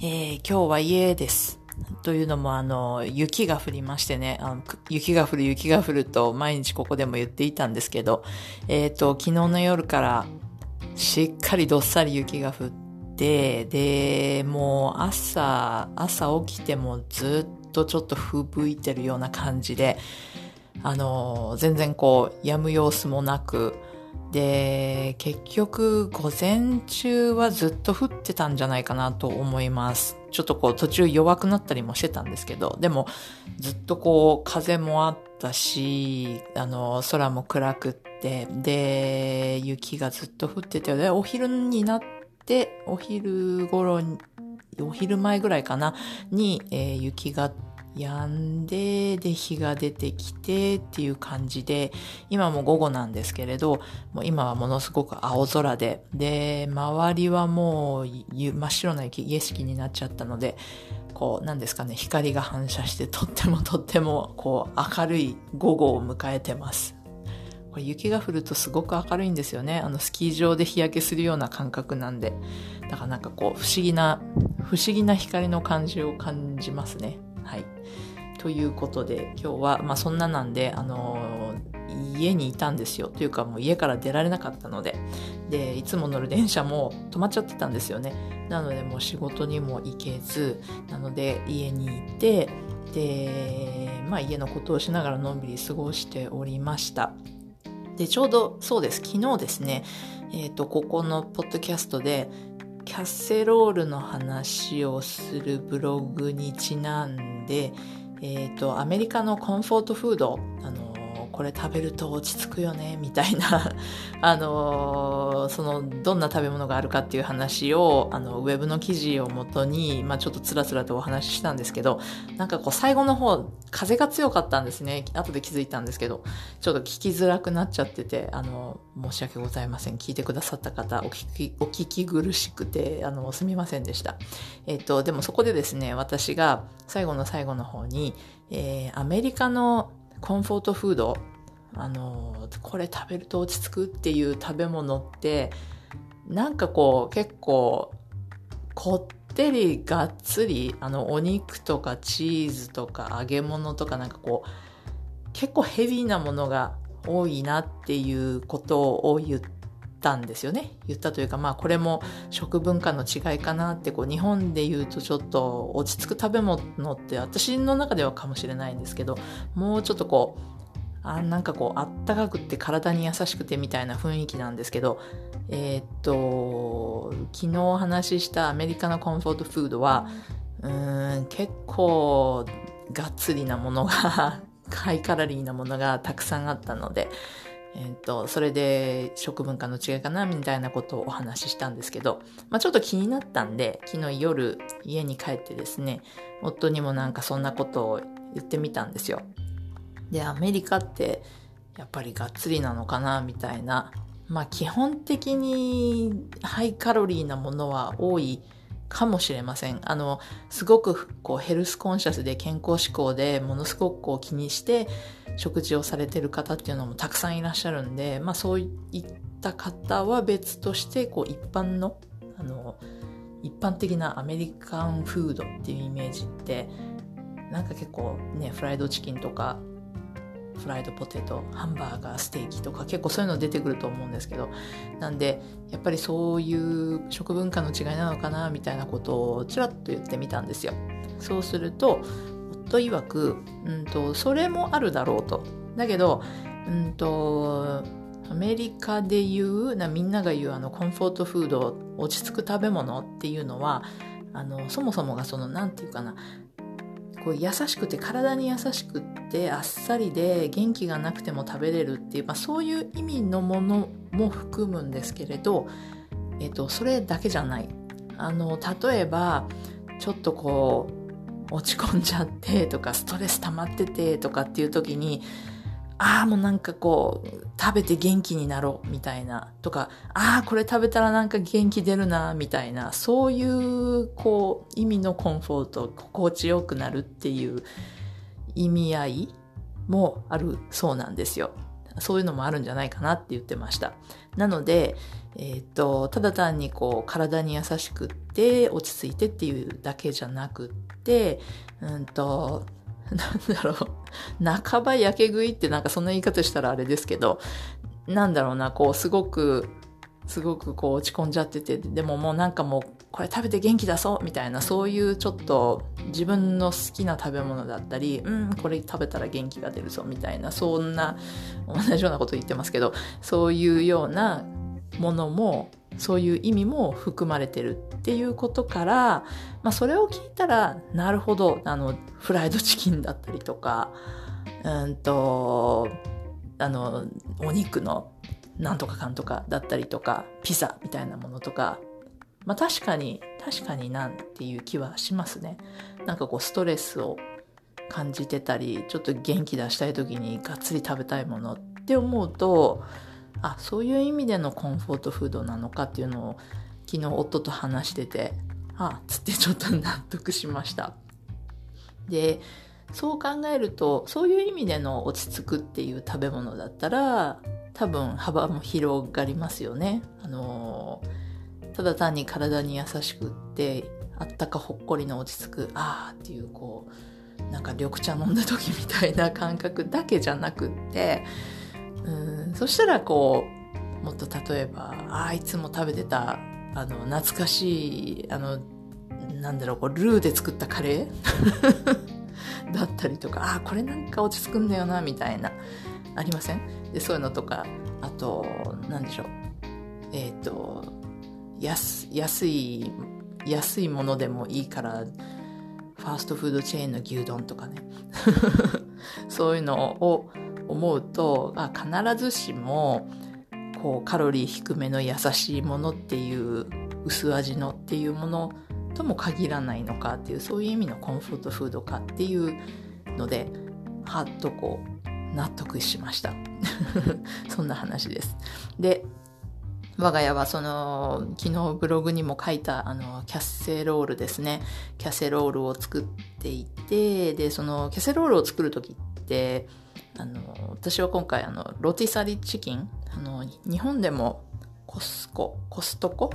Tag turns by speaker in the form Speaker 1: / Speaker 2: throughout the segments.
Speaker 1: えー、今日は家です。というのもあの、雪が降りましてね、あの雪が降る雪が降ると毎日ここでも言っていたんですけど、えっ、と、昨日の夜からしっかりどっさり雪が降って、で、もう朝、朝起きてもずっとちょっと吹雪いてるような感じで、あの、全然こう、止む様子もなく、で、結局、午前中はずっと降ってたんじゃないかなと思います。ちょっとこう、途中弱くなったりもしてたんですけど、でも、ずっとこう、風もあったし、あの、空も暗くって、で、雪がずっと降ってて、で、お昼になって、お昼頃に、お昼前ぐらいかな、に、えー雪が止んで、で、日が出てきてっていう感じで、今も午後なんですけれど、もう今はものすごく青空で、で、周りはもう真っ白な景色になっちゃったので、こう、なんですかね、光が反射してとってもとっても、こう、明るい午後を迎えてます。これ雪が降るとすごく明るいんですよね。あの、スキー場で日焼けするような感覚なんで。だからなんかこう、不思議な、不思議な光の感じを感じますね。はい。ということで、今日は、まあそんななんで、あのー家にいたんですよ。というかもう家から出られなかったので。で、いつも乗る電車も止まっちゃってたんですよね。なのでもう仕事にも行けず、なので家にいて、で、まあ家のことをしながらのんびり過ごしておりました。で、ちょうどそうです。昨日ですね、えっ、と、ここのポッドキャストで、キャッセロールの話をするブログにちなんで、えっ、と、アメリカのコンフォートフード、あのこれ食べると落ち着くよね、みたいな、あのその、どんな食べ物があるかっていう話を、あの、ウェブの記事をもとに、まあちょっとつらつらとお話ししたんですけど、なんかこう最後の方、風が強かったんですね。後で気づいたんですけど、ちょっと聞きづらくなっちゃってて、あの、申し訳ございません。聞いてくださった方、お聞き、お聞き苦しくて、あの、すみませんでした。えっと、でもそこでですね、私が最後の最後の方に、えーアメリカのコンフォートフード、あの、これ食べると落ち着くっていう食べ物って、なんかこう、結構、こってりがっつり、あの、お肉とかチーズとか揚げ物とかなんかこう、結構ヘビーなものが多いなっていうことを言ってたんですよね。言ったというか、まあこれも食文化の違いかなって、こう日本で言うとちょっと落ち着く食べ物って私の中ではかもしれないんですけど、もうちょっとこう、あなんかこうあったかくって体に優しくてみたいな雰囲気なんですけど、えーっと、昨日お話ししたアメリカのコンフォートフードは、うん、結構がっつりなものが、ハイカロリーなものがたくさんあったので、えーっと、それで食文化の違いかなみたいなことをお話ししたんですけど、まあちょっと気になったんで、昨日夜家に帰ってですね、夫にもなんかそんなことを言ってみたんですよ。で、アメリカってやっぱりがっつりなのかなみたいな。まあ基本的にハイカロリーなものは多いかもしれません。あの、すごくこうヘルスコンシャスで健康志向でものすごくこう気にして食事をされてる方っていうのもたくさんいらっしゃるんで、まあそういった方は別としてこう一般の、あの、一般的なアメリカンフードっていうイメージってなんか結構ね、フライドチキンとかフライドポテト、ハンバーガー、ステーキとか結構そういうの出てくると思うんですけど、なんで、やっぱりそういう食文化の違いなのかな、みたいなことをちらっと言ってみたんですよ。そうすると、夫曰く、うんと、それもあるだろうと。だけど、うんと、アメリカで言う、なみんなが言うあのコンフォートフード、落ち着く食べ物っていうのは、あの、そもそもがその、なんていうかな、こう優しくて体に優しくってあっさりで元気がなくても食べれるっていう、まあ、そういう意味のものも含むんですけれど、えっと、それだけじゃない。あの例えばちょっとこう落ち込んじゃってとかストレス溜まっててとかっていう時にああもうなんかこう食べて元気になろうみたいなとかああこれ食べたらなんか元気出るなみたいなそういうこう意味のコンフォート心地よくなるっていう意味合いもあるそうなんですよ。そういうのもあるんじゃないかなって言ってました。なので、えっ、ー、と、ただ単にこう、体に優しくって、落ち着いてっていうだけじゃなくって、うんと、なんだろう、半ば焼け食いってなんかそんな言い方したらあれですけど、なんだろうな、こう、すごく、すごくこう落ち込んじゃってて、でももうなんかもうこれ食べて元気出そうみたいな、そういうちょっと自分の好きな食べ物だったり、うん、これ食べたら元気が出るぞみたいな、そんな、同じようなこと言ってますけど、そういうようなものも、そういう意味も含まれてるっていうことから、まあそれを聞いたら、なるほど、あの、フライドチキンだったりとか、うんと、あの、お肉のなんとかかんとかだったりとか、ピザみたいなものとか、まあ確かに、確かになんていう気はしますね。なんかこうストレスを感じてたり、ちょっと元気出したい時にがっつり食べたいものって思うと、あ、そういう意味でのコンフォートフードなのかっていうのを昨日夫と話してて、あ、つってちょっと納得しました。で、そう考えると、そういう意味での落ち着くっていう食べ物だったら、多分幅も広がりますよね。あのただ単に体に優しくってあったかほっこりの落ち着くあーっていうこうなんか緑茶飲んだ時みたいな感覚だけじゃなくってうん。そしたらこうもっと例えばあいつも食べてたあの懐かしいあのなんだろうこうルーで作ったカレー？だったりとかああこれなんか落ち着くんだよなみたいなありません？でそういうのとかあと何でしょう。えっ、ー、と安安い安いものでもいいからファーストフードチェーンの牛丼とかね。そういうのを思うと必ずしもこうカロリー低めの優しいものっていう薄味のっていうものとも限らないのかっていうそういう意味のコンフォートフードかっていうのではっとこう納得しました。そんな話です。で、我が家はその、昨日ブログにも書いたあの、キャッセロールですね。キャッセロールを作っていて、で、そのキャッセロールを作るときって、あの、私は今回あの、ロティサリチキン、あの、日本でもコスコ、コストコ？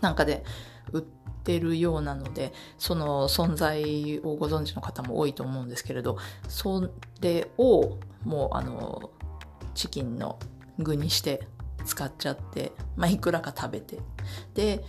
Speaker 1: なんかで売ってるようなので、その存在をご存知の方も多いと思うんですけれど、それをもうあの、チキンの具にして使っちゃって、まあ、いくらか食べて、で、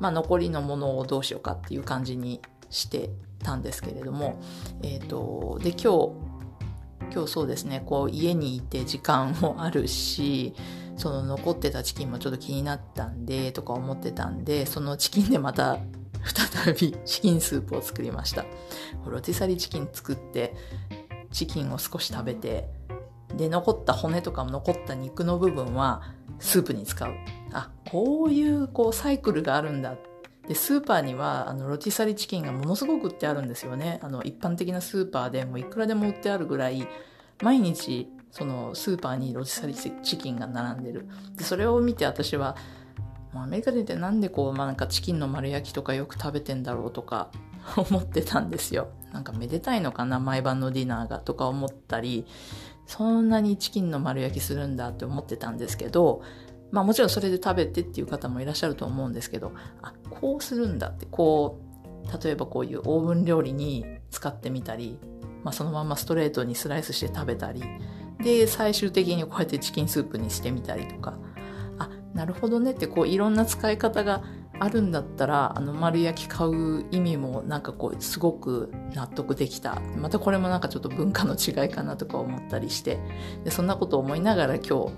Speaker 1: まあ、残りのものをどうしようかっていう感じにしてたんですけれども、え、ー、と、で、今日、今日そうですね、こう家にいて時間もあるし、その残ってたチキンもちょっと気になったんで、とか思ってたんで、そのチキンでまた再び チキンスープを作りました。ロティサリーチキン作って、チキンを少し食べて、で、残った骨とかも残った肉の部分はスープに使う。あ、こういうこうサイクルがあるんだっで、スーパーには、あの、ロティサリチキンがものすごく売ってあるんですよね。あの、一般的なスーパーでもいくらでも売ってあるぐらい、毎日、その、スーパーにロティサリチキンが並んでる。で、それを見て私は、アメリカでってなんでこう、まあ、なんかチキンの丸焼きとかよく食べてんだろうとか 思ってたんですよ。なんかめでたいのかな、毎晩のディナーがとか思ったり、そんなにチキンの丸焼きするんだって思ってたんですけど、まあもちろんそれで食べてっていう方もいらっしゃると思うんですけど、あ、こうするんだって、こう、例えばこういうオーブン料理に使ってみたり、まあそのままストレートにスライスして食べたり、で、最終的にこうやってチキンスープにしてみたりとか、あ、なるほどねってこういろんな使い方があるんだったら、あの丸焼き買う意味もなんかこうすごく納得できた。またこれもなんかちょっと文化の違いかなとか思ったりして、でそんなことを思いながら今日、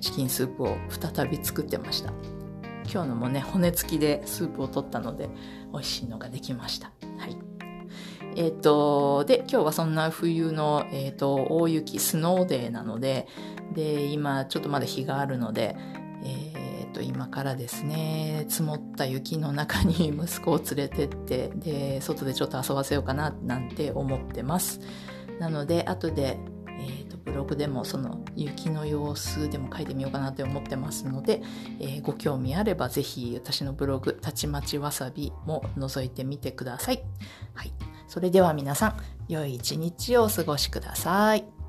Speaker 1: チキンスープを再び作ってました。今日のもね、骨付きでスープを取ったので、美味しいのができました。はい。えっ、と、で、今日はそんな冬の、えっ、と、大雪、スノーデーなので、で、今ちょっとまだ日があるので、えっ、っ、と、今からですね、積もった雪の中に 息子を連れてって、で、外でちょっと遊ばせようかな、なんて思ってます。なので、後で、ブログでもその雪の様子でも書いてみようかなって思ってますので、えー、ご興味あればぜひ私のブログ、たちまちわさびも覗いてみてください。はい。それでは皆さん、良い一日をお過ごしください。